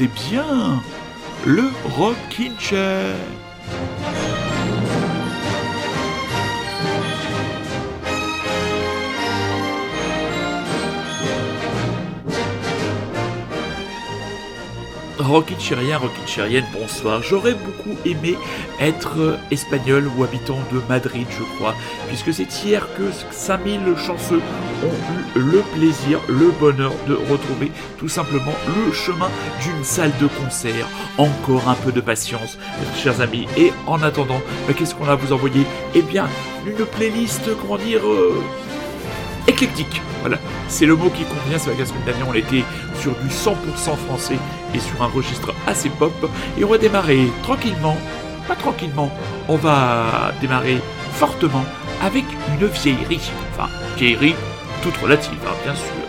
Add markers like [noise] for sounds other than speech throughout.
écoutez bien le Rockin' Chair. Rockin' Chérien, Rockin' Chérienne, bonsoir. J'aurais beaucoup aimé être espagnol ou habitant de Madrid, je crois, puisque c'est hier que 5000 chanceux ont eu le plaisir, le bonheur de retrouver tout simplement le chemin d'une salle de concert. Encore un peu de patience, chers amis. Et en attendant, bah, qu'est-ce qu'on a à vous envoyer? Eh bien, une playlist, comment dire, euh, éclectique. Voilà, c'est le mot qui convient. C'est vrai la semaine dernière, on était sur du 100% français et sur un registre assez pop. Et on va démarrer tranquillement, pas tranquillement, on va démarrer fortement avec une vieillerie. Enfin, vieillerie toute relative, hein, bien sûr.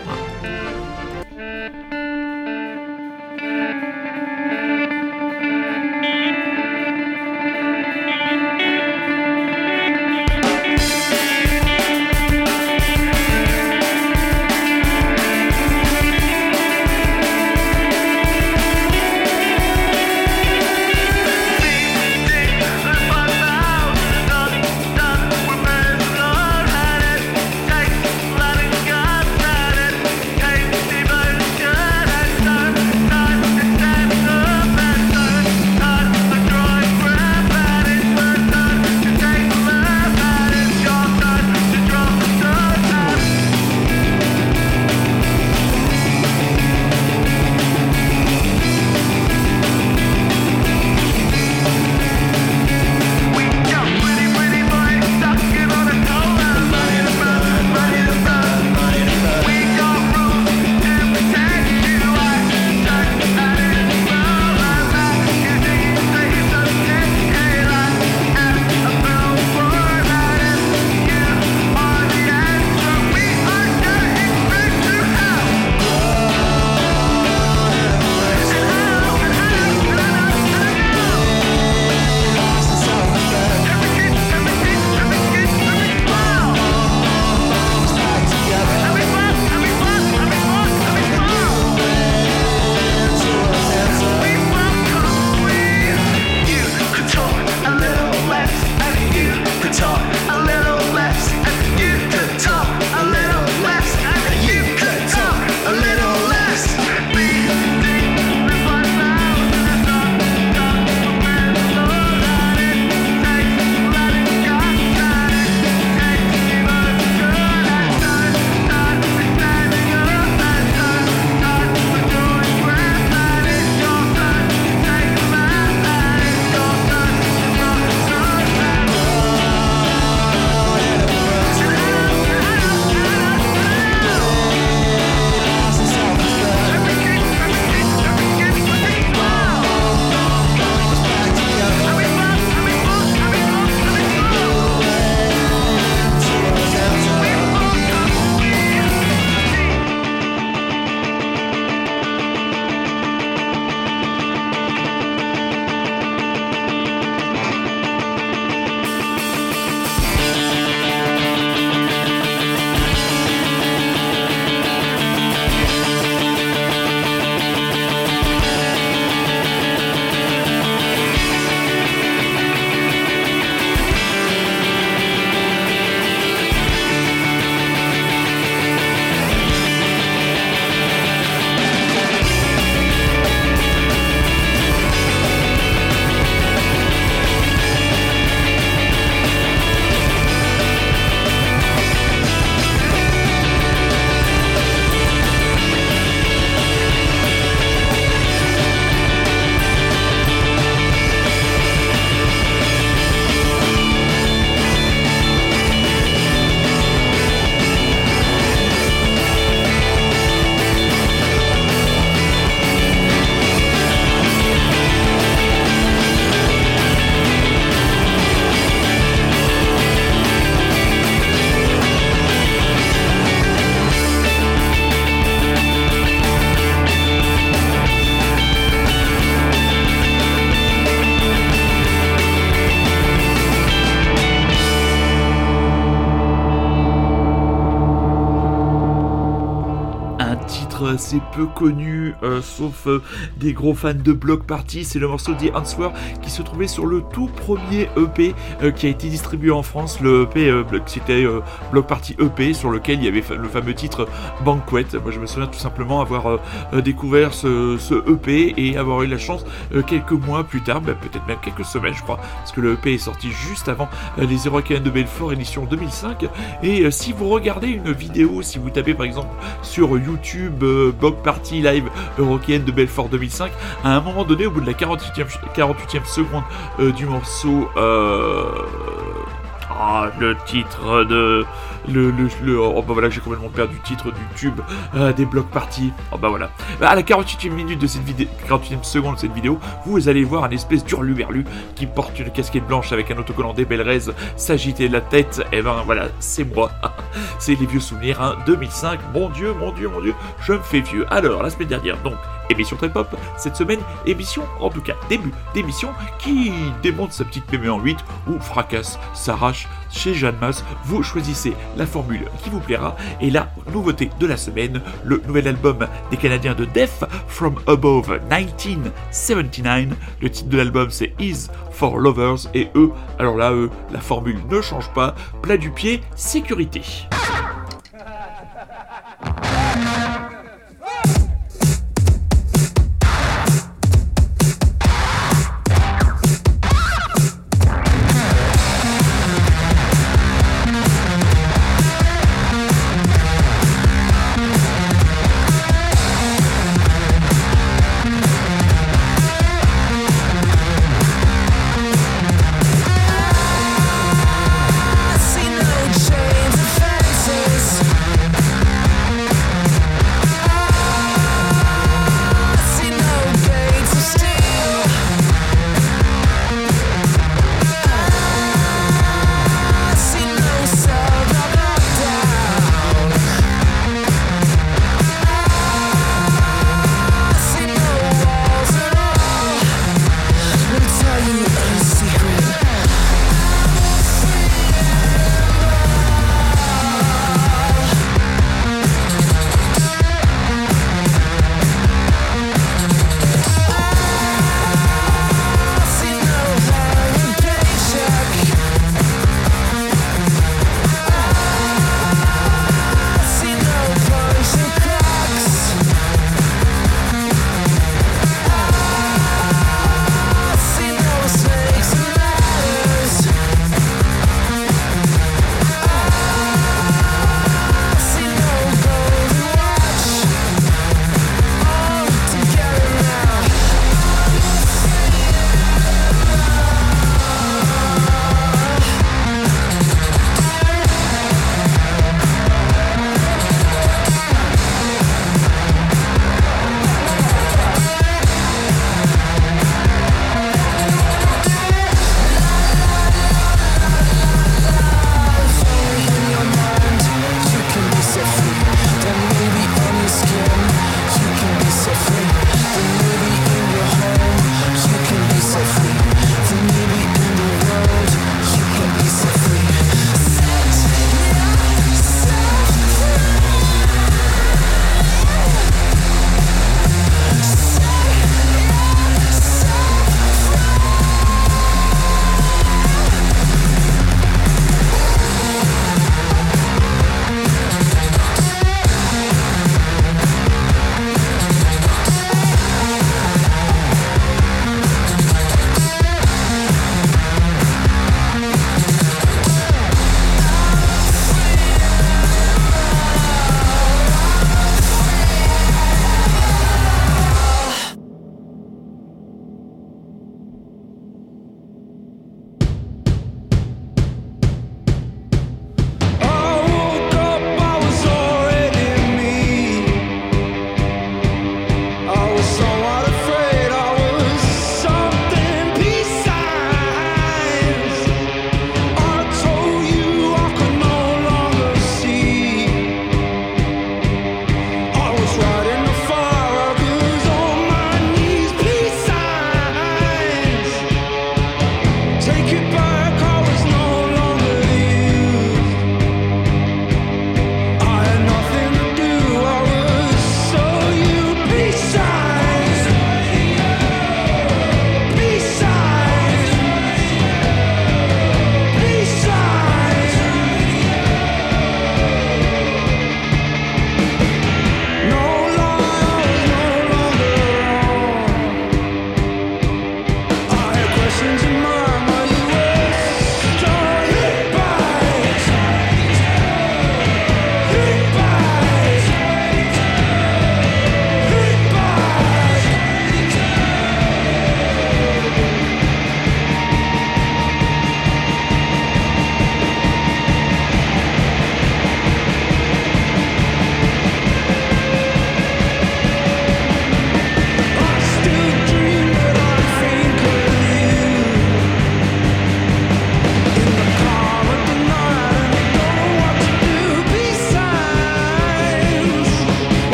Peu connu, sauf des gros fans de Block Party. C'est le morceau The Answer qui se trouvait sur le tout premier EP qui a été distribué en France. Le EP, c'était Block Party EP sur lequel il y avait le fameux titre Banquet. Moi, je me souviens tout simplement avoir découvert ce, EP et avoir eu la chance quelques mois plus tard, bah, peut-être même quelques semaines, je crois, parce que le EP est sorti juste avant les Eurocaines de Belfort édition 2005. Et si vous regardez une vidéo, si vous tapez par exemple sur YouTube euh, Party Live Eurocaine de Belfort 2005, à un moment donné, au bout de la 48e, 48e seconde euh, du morceau, euh, ah, le titre de le, le, oh bah voilà j'ai complètement perdu le titre du tube euh, des blocs parties oh bah voilà. Bah, à la 48e minute de cette vidéo 48e seconde de cette vidéo vous allez voir un espèce d'urluberlu qui porte une casquette blanche avec un autocollant des Belrez s'agiter la tête. Et eh ben voilà c'est moi. [laughs] C'est les vieux souvenirs hein, 2005 mon dieu mon dieu mon dieu je me fais vieux. Alors la semaine dernière donc émission très pop cette semaine émission en tout cas début d'émission qui démonte sa petite mémé en 8 ou fracasse s'arrache chez Jeanne Masse vous choisissez la formule qui vous plaira. Et la nouveauté de la semaine, le nouvel album des Canadiens de Death From Above 1979. Le titre de l'album c'est Is for Lovers et eux, alors là, eux, la formule ne change pas. Plat du pied, sécurité.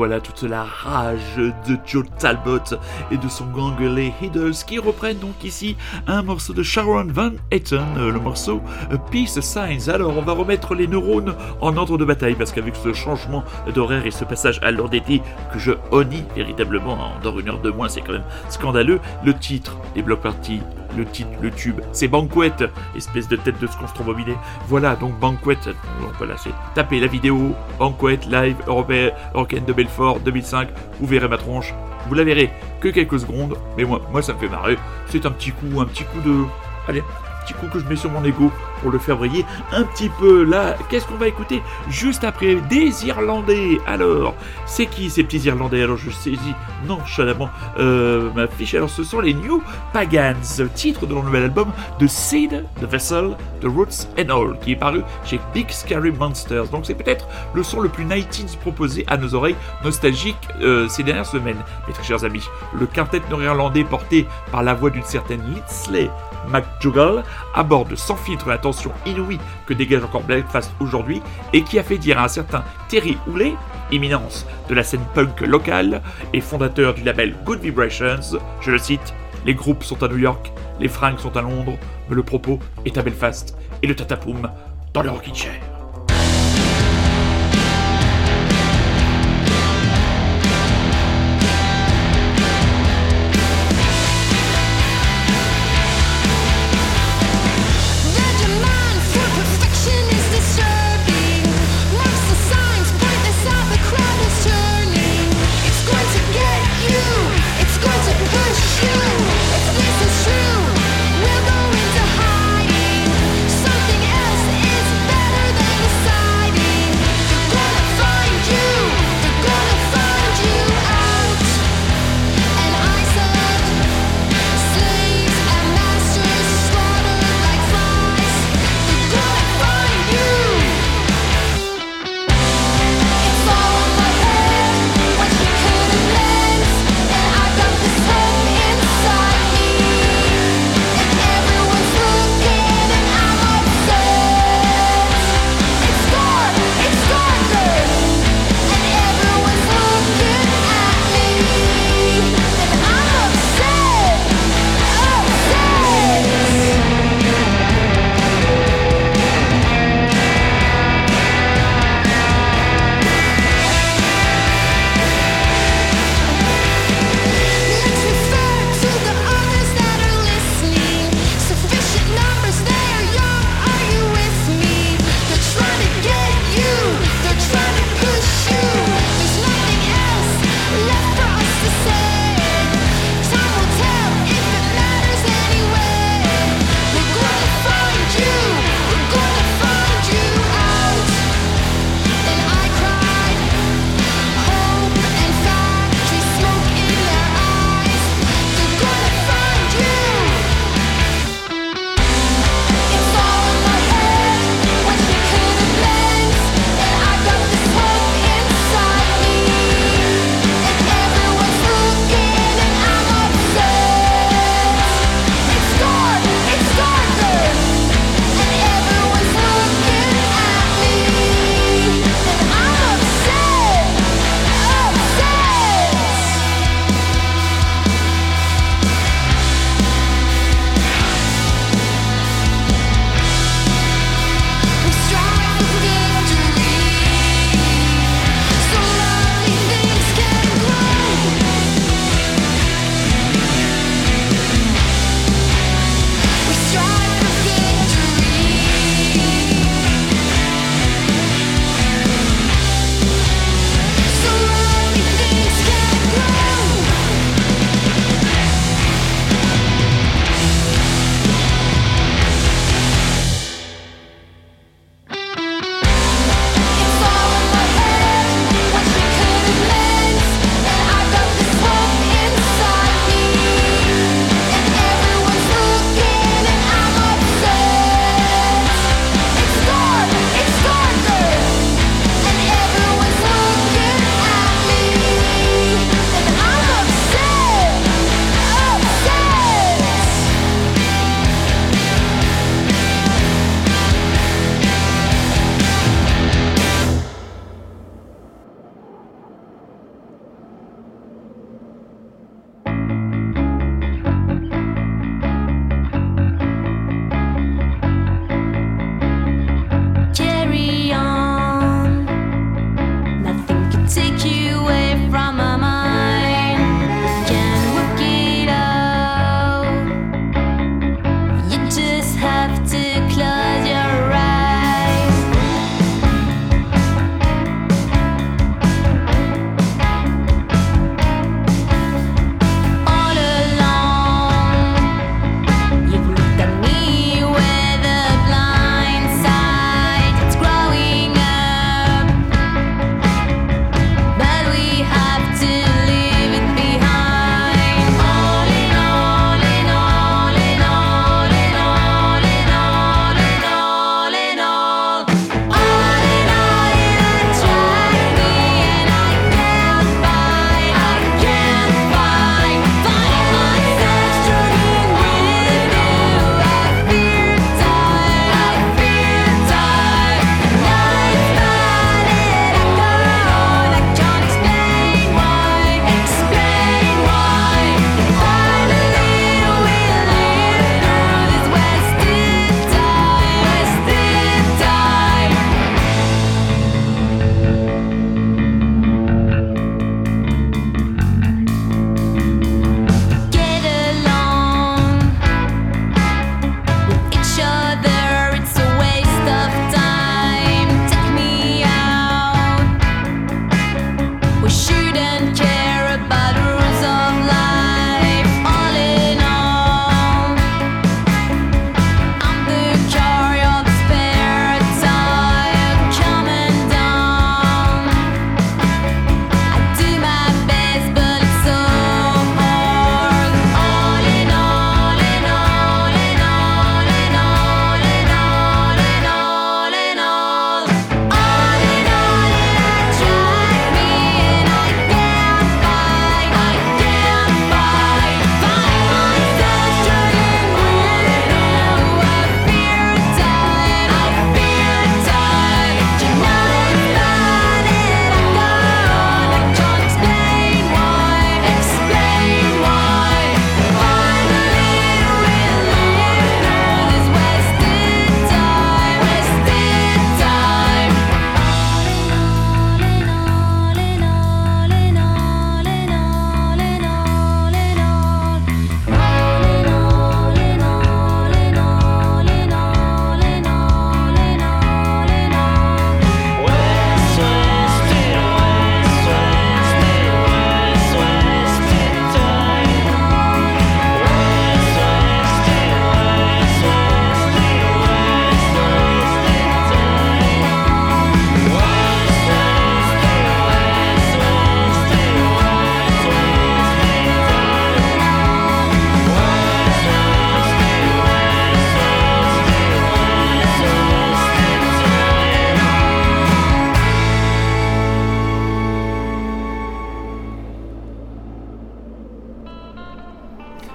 Voilà toute la rage de Joe Talbot et de son gang les Hiddles qui reprennent donc ici un morceau de Sharon Van Etten, euh, le morceau euh, Peace Signs. Alors on va remettre les neurones en ordre de bataille parce qu'avec ce changement d'horaire et ce passage à l'heure d'été que je honnie véritablement, en dort une heure de moins, c'est quand même scandaleux. Le titre des blocs parties le titre, le tube, c'est Banquet, espèce de tête de ce strombobiné. Voilà, donc Banquet, donc voilà, c'est taper la vidéo, Banquet, live, européen, Orken de Belfort, 2005, vous verrez ma tronche, vous la verrez que quelques secondes, mais moi, moi ça me fait marrer, c'est un petit coup, un petit coup de... Allez, petit coup que je mets sur mon ego pour le faire briller un petit peu. Là, qu'est-ce qu'on va écouter juste après Des Irlandais. Alors, c'est qui ces petits Irlandais? Alors, je saisis nonchalamment euh, ma fiche. Alors, ce sont les New Pagans, titre de leur nouvel album The Seed, The Vessel, The Roots and All, qui est paru chez Big Scary Monsters. Donc, c'est peut-être le son le plus 90s proposé à nos oreilles nostalgiques euh, ces dernières semaines. Mes très chers amis, le quintet nord-irlandais porté par la voix d'une certaine Lindsay McJuggle aborde sans filtre la inouïe que dégage encore Belfast aujourd'hui et qui a fait dire à un certain Terry Houlet, imminence de la scène punk locale et fondateur du label Good Vibrations, je le cite, les groupes sont à New York, les fringues sont à Londres, mais le propos est à Belfast et le tatapoum dans le rocking chair.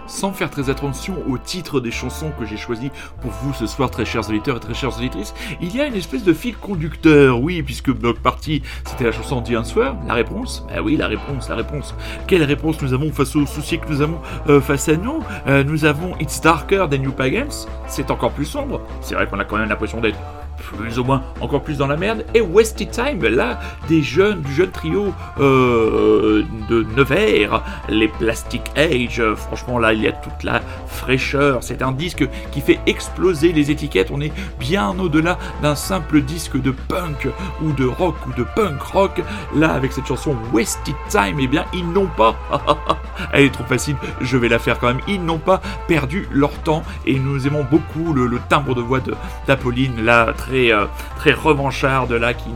Sans faire très attention au titre des chansons que j'ai choisi pour vous ce soir, très chers auditeurs et très chères auditrices, il y a une espèce de fil conducteur, oui, puisque Block Party, c'était la chanson The Answer, la réponse Ben oui, la réponse, la réponse. Quelle réponse nous avons face aux soucis que nous avons euh, face à nous? Euh, Nous avons It's Darker Than New Pagans, c'est encore plus sombre, c'est vrai qu'on a quand même l'impression d'être plus ou moins encore plus dans la merde. Et Wasted Time, là, des jeunes, du jeune trio euh, de Nevers, les Plastic Age. Franchement, là, il y a toute la fraîcheur. C'est un disque qui fait exploser les étiquettes. On est bien au-delà d'un simple disque de punk ou de rock ou de punk rock. Là, avec cette chanson Wasted Time, eh bien, ils n'ont pas. [laughs] Elle est trop facile, je vais la faire quand même. Ils n'ont pas perdu leur temps et nous aimons beaucoup le, le timbre de voix d'Apolline, là, très, euh, très revancharde là, qui,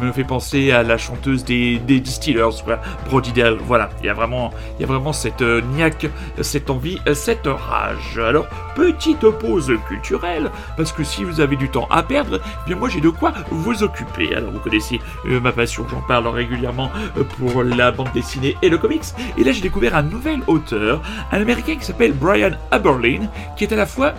me fait penser à la chanteuse des, Distillers, voilà, Brodidel. Voilà, il y a vraiment, il y a vraiment cette euh, niaque, cette envie, cette rage. Alors, petite pause culturelle, parce que si vous avez du temps à perdre, eh bien moi j'ai de quoi vous occuper. Alors, vous connaissez euh, ma passion, j'en parle régulièrement pour la bande dessinée et le comics. Et là, j'ai découvert un nouvel auteur, un américain qui s'appelle Brian Aberlin, qui est à la fois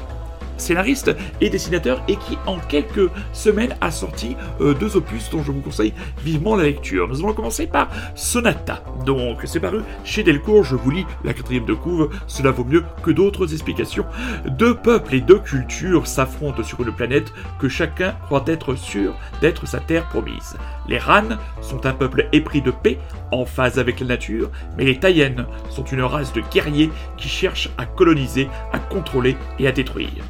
scénariste et dessinateur et qui en quelques semaines a sorti euh, deux opus dont je vous conseille vivement la lecture. Nous allons commencer par Sonata. Donc c'est paru chez Delcourt, je vous lis la quatrième de couve, cela vaut mieux que d'autres explications. Deux peuples et deux cultures s'affrontent sur une planète que chacun croit être sûr d'être sa terre promise. Les Ran sont un peuple épris de paix, en phase avec la nature, mais les Taïennes sont une race de guerriers qui cherchent à coloniser, à contrôler et à détruire.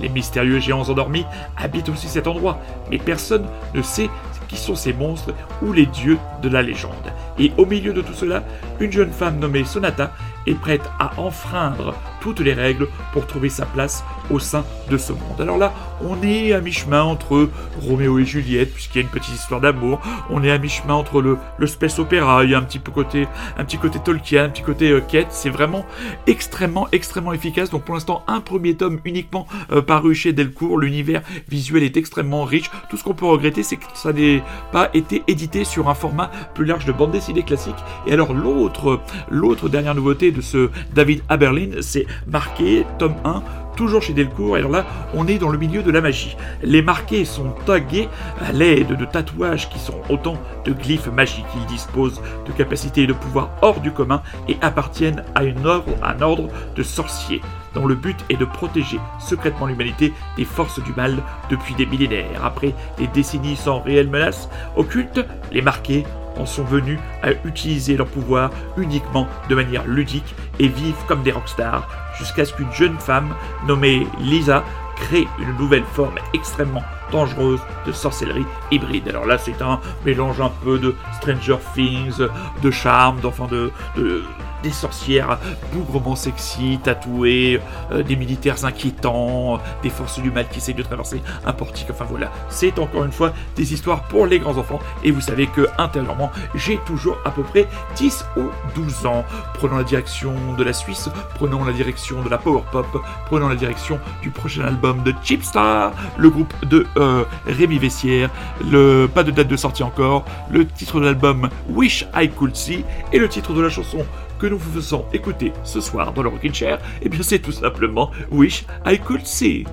Les mystérieux géants endormis habitent aussi cet endroit, mais personne ne sait qui sont ces monstres ou les dieux de la légende. Et au milieu de tout cela, une jeune femme nommée Sonata est prête à enfreindre toutes les règles pour trouver sa place au sein de ce monde. Alors là, on est à mi-chemin entre Roméo et Juliette, puisqu'il y a une petite histoire d'amour. On est à mi-chemin entre le, le space opéra, il y a un petit peu côté, un petit côté Tolkien, un petit côté euh. C'est vraiment extrêmement, extrêmement efficace. Donc pour l'instant, un premier tome uniquement euh, paru chez Delcourt. L'univers visuel est extrêmement riche. Tout ce qu'on peut regretter, c'est que ça n'ait pas été édité sur un format plus large de bande dessinée classique. Et alors l'autre, l'autre dernière nouveauté de ce David Aberlin, c'est marqué tome 1 toujours chez Delcourt, et alors là, on est dans le milieu de la magie. Les marqués sont tagués à l'aide de tatouages qui sont autant de glyphes magiques. Ils disposent de capacités et de pouvoirs hors du commun et appartiennent à une ordre, un ordre de sorciers dont le but est de protéger secrètement l'humanité des forces du mal depuis des millénaires. Après des décennies sans réelle menace occulte, les marqués en sont venus à utiliser leur pouvoir uniquement de manière ludique et vivent comme des rockstars jusqu'à ce qu'une jeune femme nommée Lisa crée une nouvelle forme extrêmement dangereuse de sorcellerie hybride. Alors là, c'est un mélange un peu de Stranger Things, de charme, d'enfants de, de des sorcières bougrement sexy, tatouées, euh, des militaires inquiétants, des forces du mal qui essayent de traverser un portique. Enfin voilà, c'est encore une fois des histoires pour les grands enfants. Et vous savez que intérieurement, j'ai toujours à peu près 10 ou 12 ans. Prenons la direction de la Suisse, prenons la direction de la power pop, prenons la direction du prochain album de Chipstar, le groupe de euh, Rémi Vessière, le pas de date de sortie encore, le titre de l'album Wish I Could See et le titre de la chanson que nous vous faisons écouter ce soir dans le Rockin' Chair, eh bien c'est tout simplement Wish I Could See.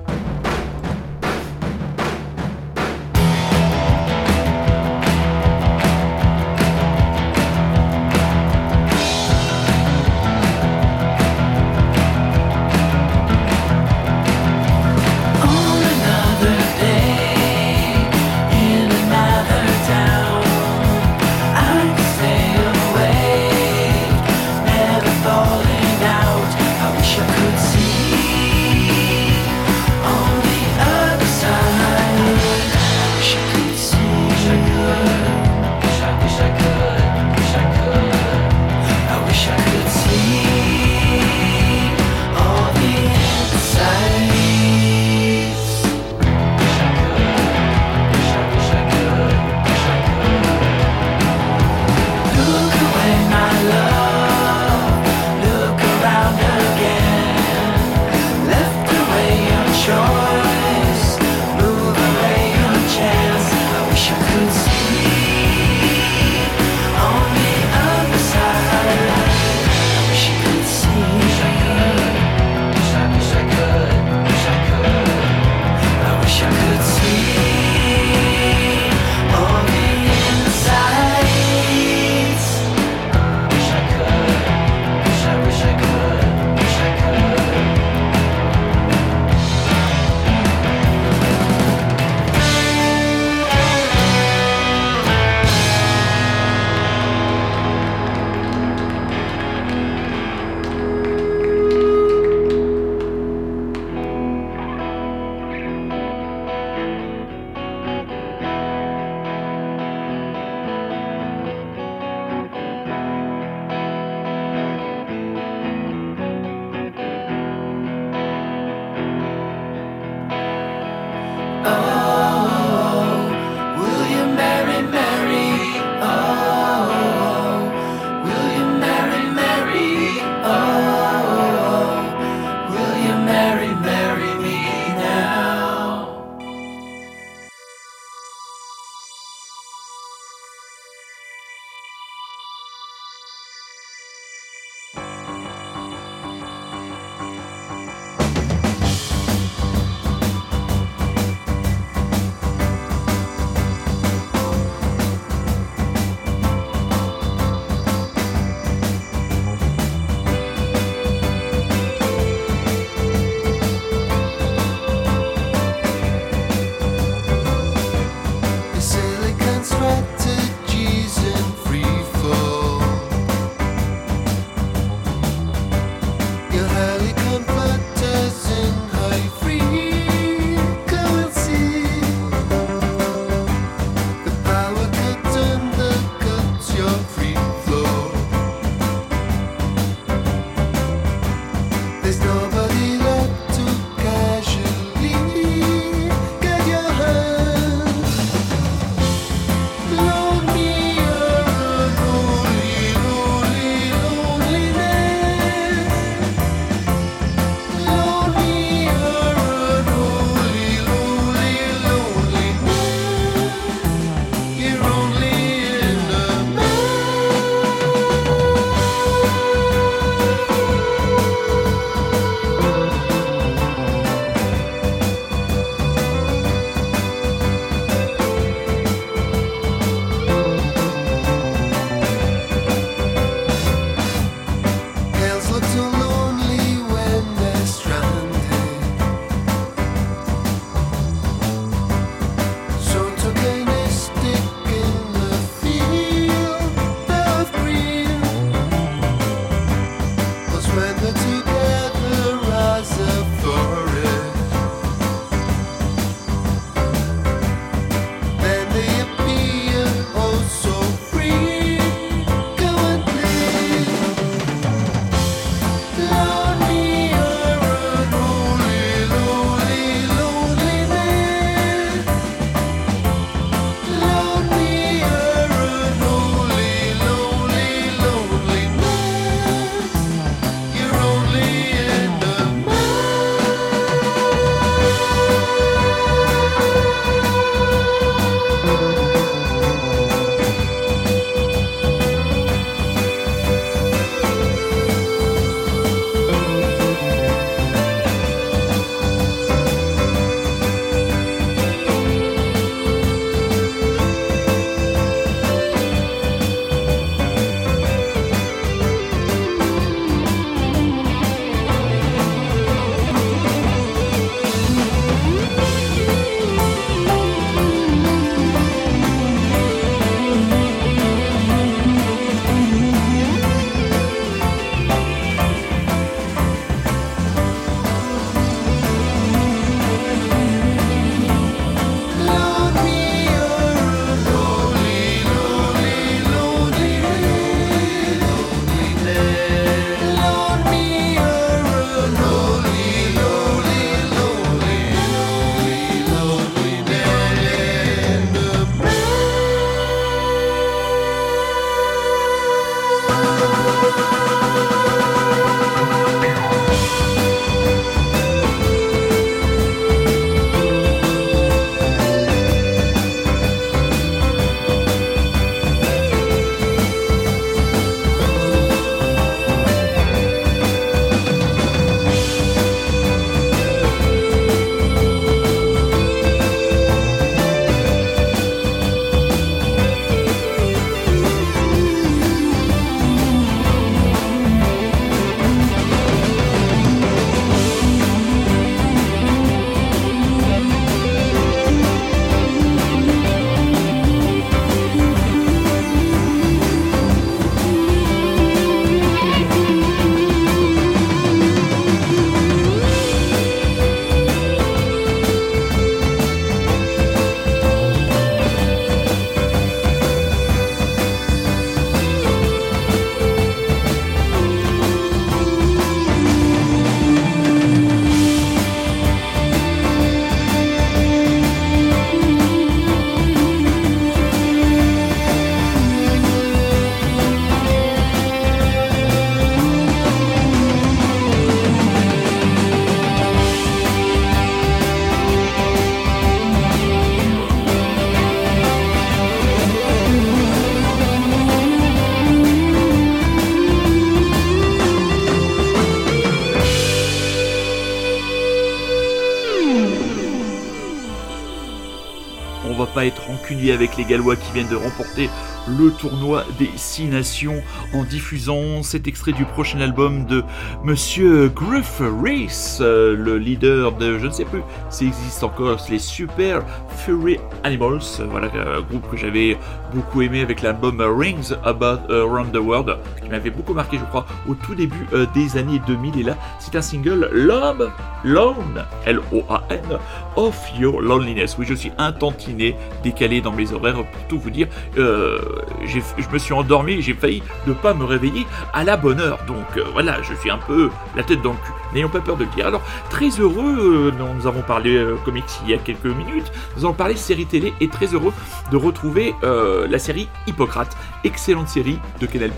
Avec les Gallois qui viennent de remporter le tournoi des six nations en diffusant cet extrait du prochain album de Monsieur Griff Reese, euh, le leader de, je ne sais plus s'il existe encore, les Super Fury Animals, voilà un groupe que j'avais beaucoup aimé avec l'album Rings About Around the World, qui m'avait beaucoup marqué, je crois, au tout début euh, des années 2000. Et là, c'est un single Love, Lone, L-O-A-N, of Your Loneliness. Oui, je suis un tantinet décalé dans mes horaires pour tout vous dire. Euh, je me suis endormi, j'ai failli ne pas me réveiller à la bonne heure. Donc euh, voilà, je suis un peu la tête dans le cul. N'ayons pas peur de le dire. Alors, très heureux, nous avons parlé comics il y a quelques minutes, nous avons parlé série télé et très heureux de retrouver la série Hippocrate, excellente série de Canal+,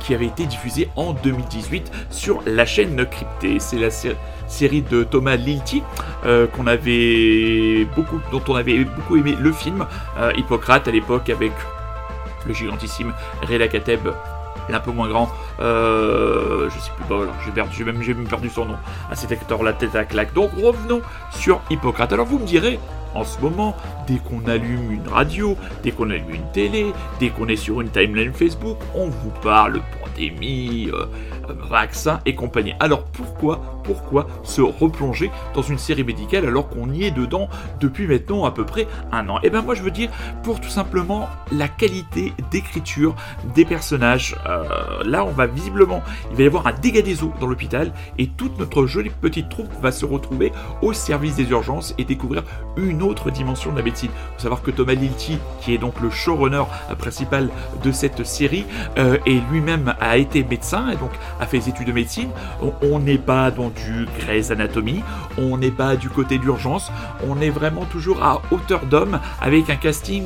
qui avait été diffusée en 2018 sur la chaîne cryptée. C'est la série de Thomas Lilti euh, avait beaucoup, dont on avait beaucoup aimé le film euh, Hippocrate à l'époque avec le gigantissime Reda Kateb un peu moins grand, euh, je sais plus, bah j'ai même perdu son nom, à cet acteur la tête à claque. Donc revenons sur Hippocrate. Alors vous me direz, en ce moment, dès qu'on allume une radio, dès qu'on allume une télé, dès qu'on est sur une timeline Facebook, on vous parle pandémie, euh, vaccin et compagnie. Alors pourquoi, pourquoi se replonger dans une série médicale alors qu'on y est dedans depuis maintenant à peu près un an? Eh bien moi je veux dire pour tout simplement la qualité d'écriture des personnages. Euh, là on va visiblement, il va y avoir un dégât des eaux dans l'hôpital et toute notre jolie petite troupe va se retrouver au service des urgences et découvrir une autre dimension de la médecine. Il faut savoir que Thomas Lilti, qui est donc le showrunner principal de cette série, euh, et lui-même a été médecin et donc a fait des études de médecine. On n'est pas dans du Grey's Anatomy, on n'est pas du côté d'urgence, on est vraiment toujours à hauteur d'homme avec un casting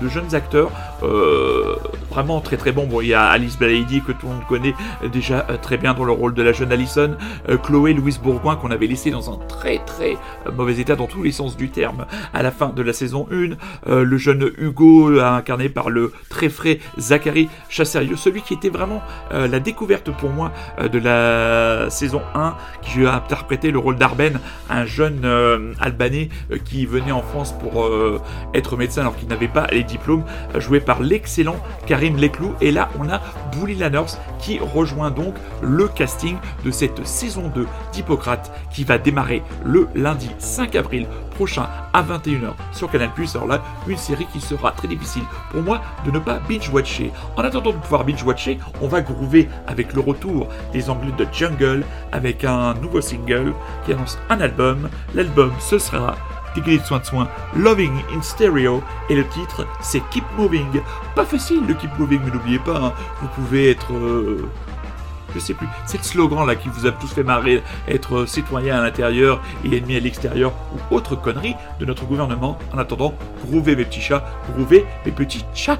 de jeunes acteurs euh, vraiment très très bon. Bon, il y a Alice Balady que tout le monde connaît déjà euh, très bien dans le rôle de la jeune Allison, euh, Chloé Louise Bourgoin qu'on avait laissé dans un très très mauvais état dans tous les sens du terme à la fin de la saison 1, le jeune Hugo incarné par le très frais Zachary Chasserieux, celui qui était vraiment la découverte pour euh, de la saison 1 qui a interprété le rôle d'Arben, un jeune euh, Albanais euh, qui venait en France pour être médecin alors qu'il n'avait pas les diplômes, joué par l'excellent Karim Leclou. Et là, on a Bully Lanners qui rejoint donc le casting de cette saison 2 d'Hippocrate qui va démarrer le lundi 5 avril prochain à 21h sur Canal+. Alors là, une série qui sera très difficile pour moi de ne pas binge-watcher. En attendant de pouvoir binge-watcher, on va groover avec le retour des Anglais de Jungle avec un nouveau single qui annonce un album. L'album, ce sera de soin de soin, Loving in Stereo, et le titre c'est Keep Moving. Pas facile de Keep Moving, mais n'oubliez pas, hein, vous pouvez être euh, je sais plus, c'est le slogan là qui vous a tous fait marrer, être citoyen à l'intérieur et ennemi à l'extérieur ou autre connerie de notre gouvernement. En attendant, grouvez mes petits chats, grouvez mes petits chats.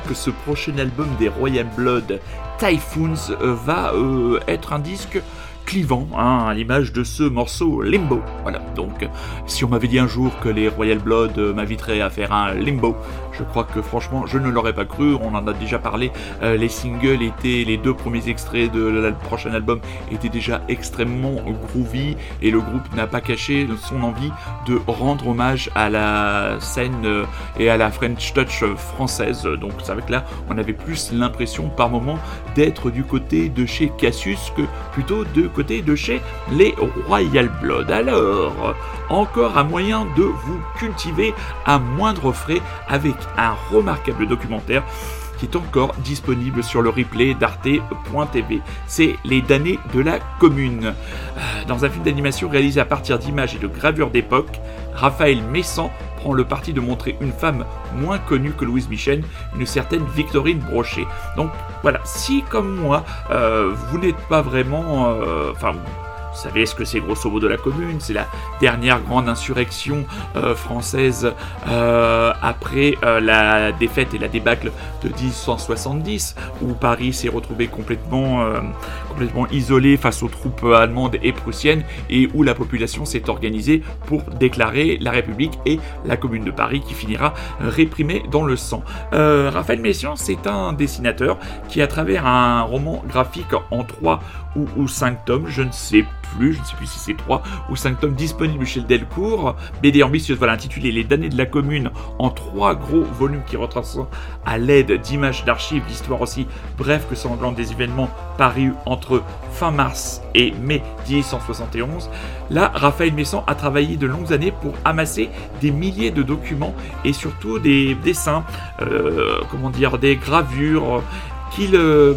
Que ce prochain album des Royal Blood, Typhoons, euh, va euh, être un disque clivant, hein, à l'image de ce morceau Limbo. Voilà, donc si on m'avait dit un jour que les Royal Blood euh, m'inviteraient à faire un Limbo, je crois que franchement je ne l'aurais pas cru, on en a déjà parlé, euh, les singles étaient, les deux premiers extraits de le prochain album étaient déjà extrêmement groovy et le groupe n'a pas caché son envie de rendre hommage à la scène euh, et à la French Touch française. Donc c'est vrai que là on avait plus l'impression par moment d'être du côté de chez Cassius que plutôt de côté de chez les Royal Blood. Alors, encore un moyen de vous cultiver à moindre frais avec un remarquable documentaire qui est encore disponible sur le replay d'arte.tv. C'est Les damnés de la commune. Euh, dans un film d'animation réalisé à partir d'images et de gravures d'époque, Raphaël Messan prend le parti de montrer une femme moins connue que Louise Michel, une certaine Victorine Brochet. Donc voilà, si comme moi, euh, vous n'êtes pas vraiment... Euh, enfin, vous savez ce que c'est grosso modo la commune, c'est la dernière grande insurrection euh, française euh, après euh, la défaite et la débâcle de 1870, où Paris s'est retrouvé complètement, complètement isolé face aux troupes allemandes et prussiennes, et où la population s'est organisée pour déclarer la République et la commune de Paris qui finira réprimée dans le sang. Raphaël Messiaen, c'est un dessinateur qui, à travers un roman graphique en 3 ou, ou 5 tomes, je ne sais plus, je ne sais plus si c'est 3 ou 5 tomes disponibles chez Delcourt. BD ambitieuse, voilà, intitulée Les damnés de la commune, en 3 gros volumes qui retracent à l'aide d'images d'archives, d'histoires aussi bref que sanglante des événements parus entre fin mars et mai 1871. Là, Raphaël Messan a travaillé de longues années pour amasser des milliers de documents et surtout des dessins, euh, comment dire, des gravures euh,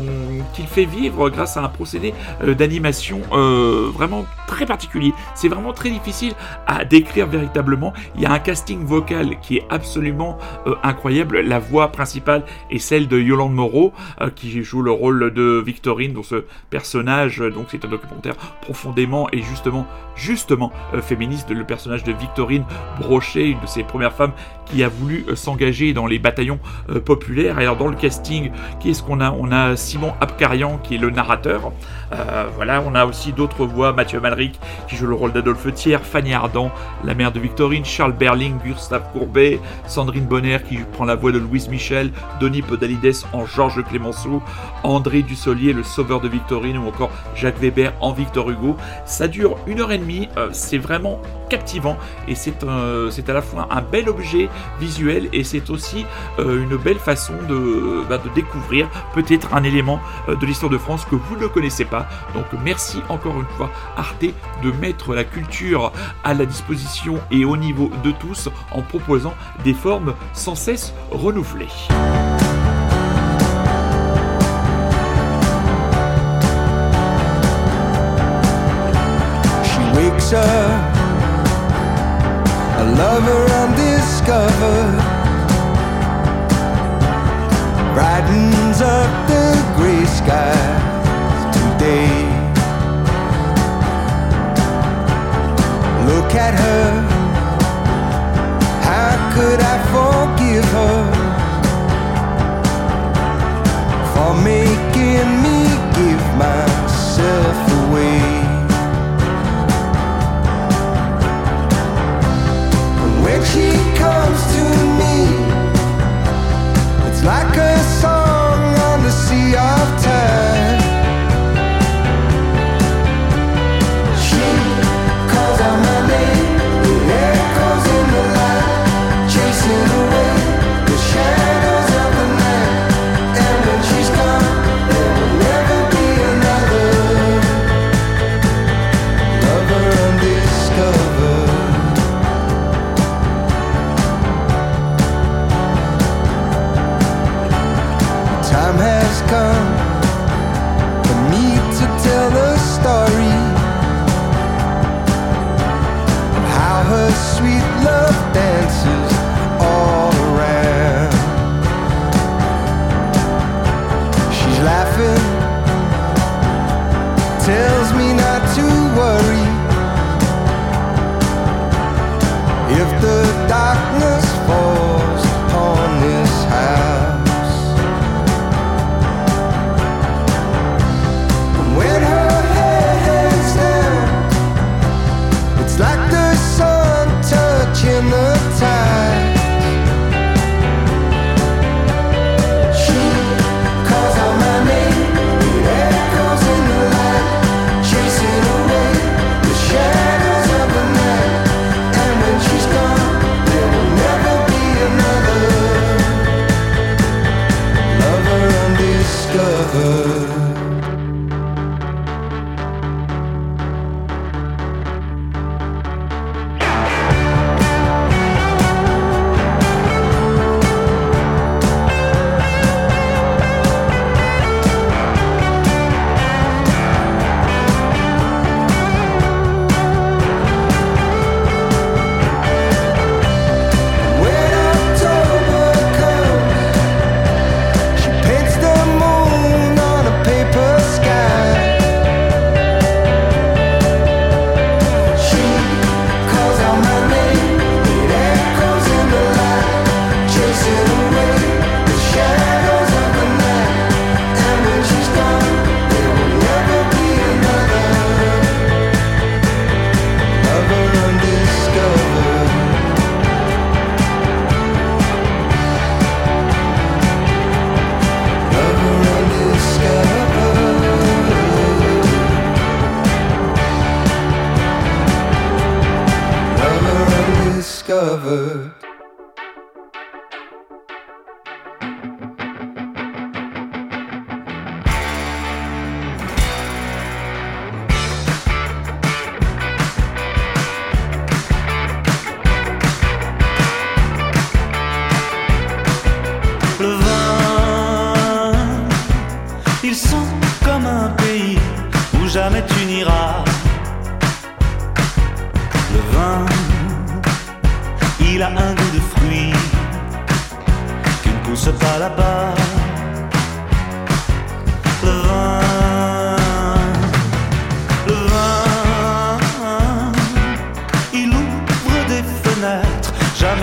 qu'il fait vivre grâce à un procédé euh, d'animation euh, vraiment très particulier. C'est vraiment très difficile à décrire véritablement. Il y a un casting vocal qui est absolument incroyable. La voix principale est celle de Yolande Moreau, qui joue le rôle de Victorine dans ce personnage. Donc c'est un documentaire profondément et justement, justement féministe. Le personnage de Victorine Brochet, une de ses premières femmes qui a voulu s'engager dans les bataillons populaires. Alors dans le casting, qui est-ce qu'on a on a Simon Abkarian qui est le narrateur. Euh, voilà, on a aussi d'autres voix, Mathieu Malric qui joue le rôle d'Adolphe Thiers, Fanny Ardant, la mère de Victorine, Charles Berling, Gustave Courbet, Sandrine Bonner qui prend la voix de Louise Michel, Denis Podalides en Georges Clémenceau, André Dussolier, le sauveur de Victorine, ou encore Jacques Weber en Victor Hugo. Ça dure une heure et demie, euh, c'est vraiment captivant. Et c'est à la fois un bel objet visuel et c'est aussi euh, une belle façon de, bah, de découvrir peut-être un élément de l'histoire de France que vous ne connaissez pas donc merci encore une fois Arte de mettre la culture à la disposition et au niveau de tous en proposant des formes sans cesse renouvelées.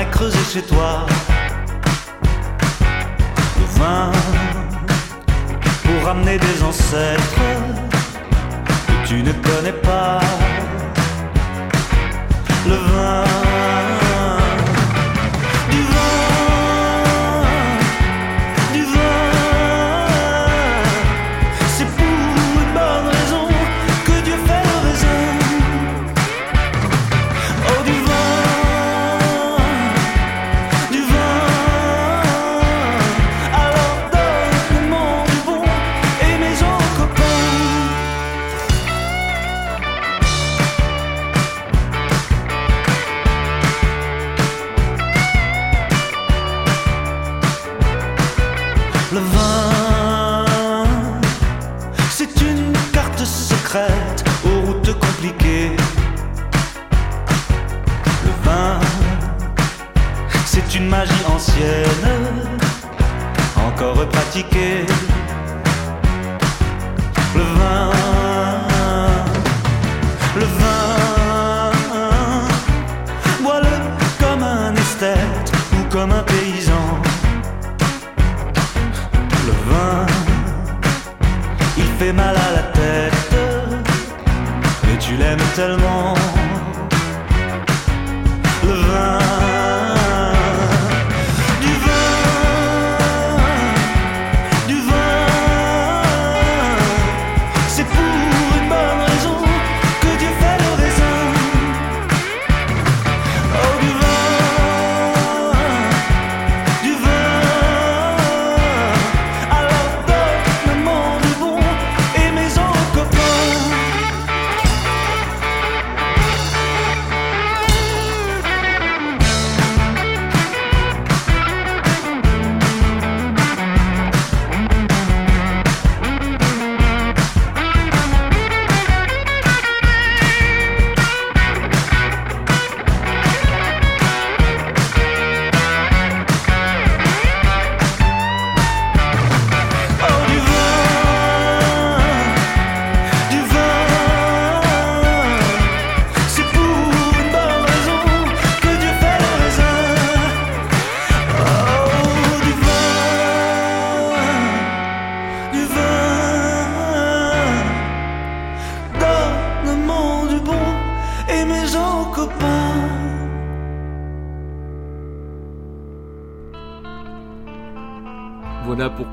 Jamais creusées chez toi. Le vin, pour ramener des ancêtres que tu ne connais pas. Le vin, encore pratiquée.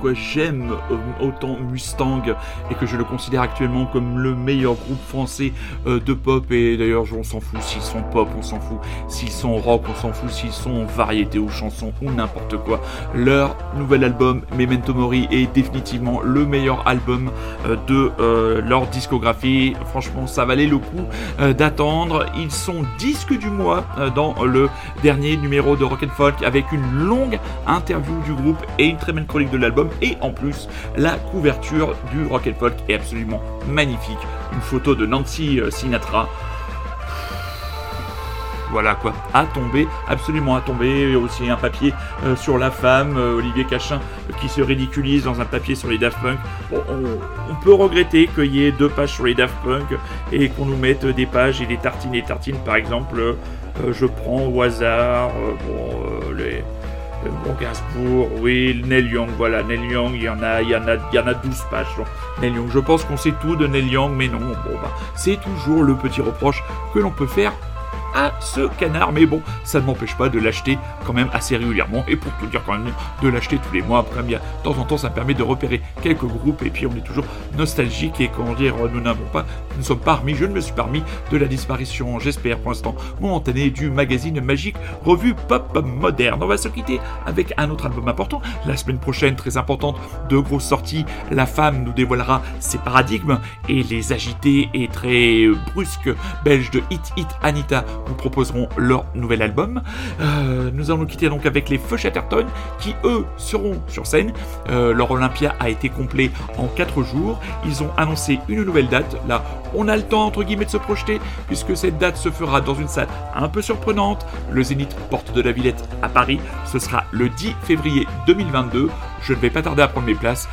Pourquoi j'aime euh, autant Mustang et que je le considère actuellement comme le meilleur groupe français euh, de pop. Et d'ailleurs, on s'en fout s'ils sont pop, on s'en fout s'ils sont rock, on s'en fout s'ils sont variété ou chansons ou n'importe quoi. Leur nouvel album, Memento Mori, est définitivement le meilleur album euh, de leur discographie. Franchement, ça valait le coup d'attendre. Ils sont disques du mois dans le dernier numéro de Rock Folk avec une longue interview du groupe et une très belle chronique de l'album. Et en plus, la couverture du Rock and Folk est absolument magnifique. Une photo de Nancy euh, Sinatra. Voilà quoi, à tomber, absolument à tomber. Il y a aussi un papier euh, sur la femme, euh, Olivier Cachin, qui se ridiculise dans un papier sur les Daft Punk. On, peut regretter qu'il y ait deux pages sur les Daft Punk et qu'on nous mette des pages et des tartines et tartines, par exemple. je prends au hasard, bon, les. Euh, Bon, Gainsbourg, oui, Neil Young, voilà, Neil Young, il y en a, il y en a, il y en a 12 pages. Je pense qu'on sait tout de Neil Young, mais non, bon, bah, c'est toujours le petit reproche que l'on peut faire à ce canard. Mais bon, ça ne m'empêche pas de l'acheter quand même assez régulièrement. Et pour tout dire quand même, de l'acheter tous les mois. Après, bien, de temps en temps, ça me permet de repérer quelques groupes. Et puis, on est toujours nostalgique. Et comment dire, nous n'avons pas, nous sommes pas remis, je ne me suis pas remis de la disparition, j'espère pour l'instant, momentanée du magazine magique revue pop moderne. On va se quitter avec un autre album important. La semaine prochaine, très importante, deux grosses sorties. La femme nous dévoilera ses paradigmes et les agités et très brusques belges de Hit Hit Anita nous proposeront leur nouvel album. Euh, nous allons quitter donc avec les Feux Chatterton qui eux seront sur scène. Euh, leur Olympia a été complet en 4 jours. Ils ont annoncé une nouvelle date. Là, on a le temps entre guillemets de se projeter puisque cette date se fera dans une salle un peu surprenante. Le Zénith Porte de la Villette à Paris. Ce sera le 10 février 2022. Je ne vais pas tarder à prendre mes places.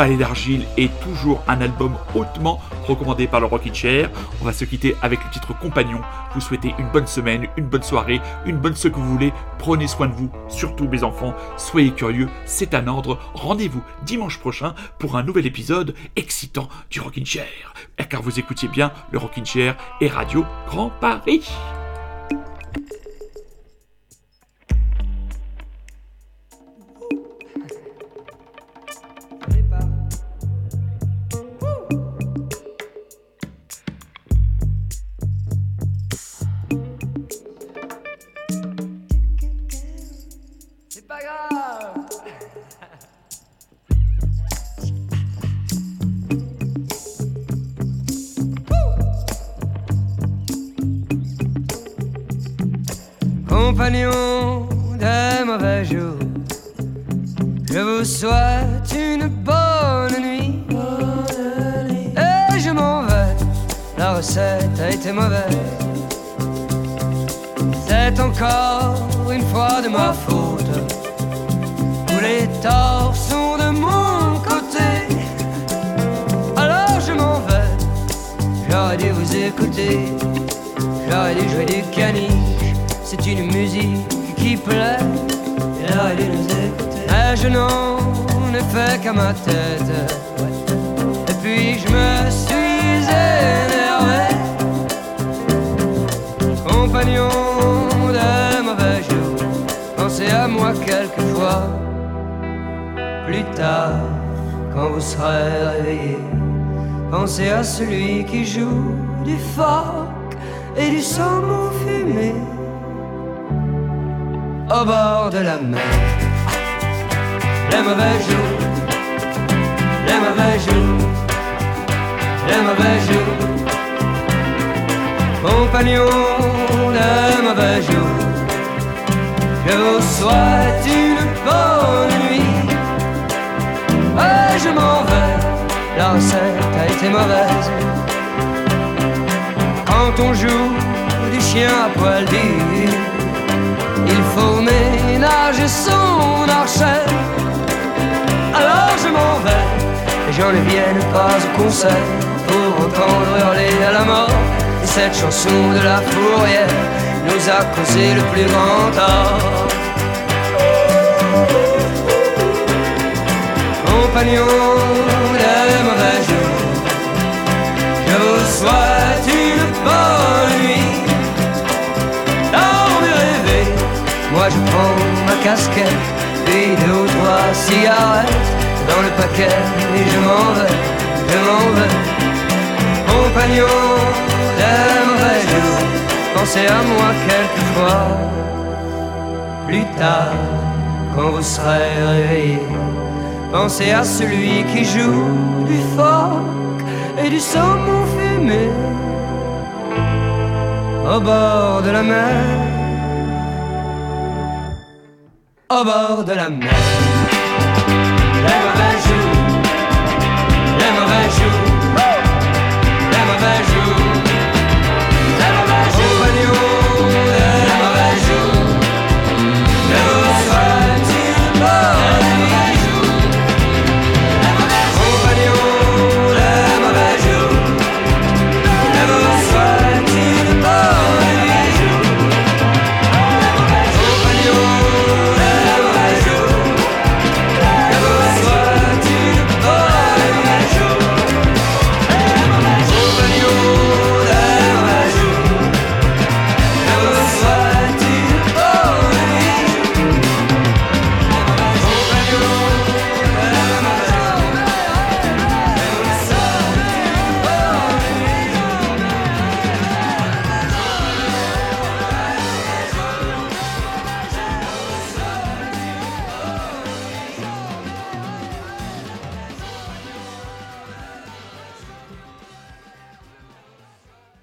Palais d'argile est toujours un album hautement recommandé par le Rockin' Chair. On va se quitter avec le titre Compagnon. Vous souhaitez une bonne semaine, une bonne soirée, une bonne ce que vous voulez. Prenez soin de vous, surtout mes enfants. Soyez curieux, c'est un ordre. Rendez-vous dimanche prochain pour un nouvel épisode excitant du Rockin' Chair. Car vous écoutiez bien le Rockin' Chair et Radio Grand Paris. Des mauvais jours, je vous souhaite une bonne nuit. Et je m'en vais, la recette a été mauvaise. C'est encore une fois de ma faute. Tous les torts sont de mon côté. Alors je m'en vais, j'aurais dû vous écouter. J'aurais dû jouer du caniche, c'est une musique qui plaît. Mais je n'en ai fait qu'à ma tête. Et puis je me suis énervé. Compagnon de mauvais jours, pensez à moi quelquefois. Plus tard, quand vous serez réveillé, pensez à celui qui joue du phoque et du saumon fumé au bord de la mer. Les mauvais jours, les mauvais jours, les mauvais jours. Compagnon de mauvais jours, je vous souhaite une bonne nuit. Et je m'en vais, la recette a été mauvaise. Quand on joue du chien à poil dur, il faut ménager son archet. Alors je m'en vais, les gens ne viennent pas au concert pour entendre hurler à la mort. Et cette chanson de la fourrière nous a causé le plus grand tort. Compagnon cigarettes dans le paquet et je m'en vais, je m'en vais. Compagnon des mauvais jours, pensez à moi quelquefois. Plus tard, quand vous serez réveillé, pensez à celui qui joue du phoque et du saumon fumé au bord de la mer, au bord de la mer les mauvais jours, les mauvais jours.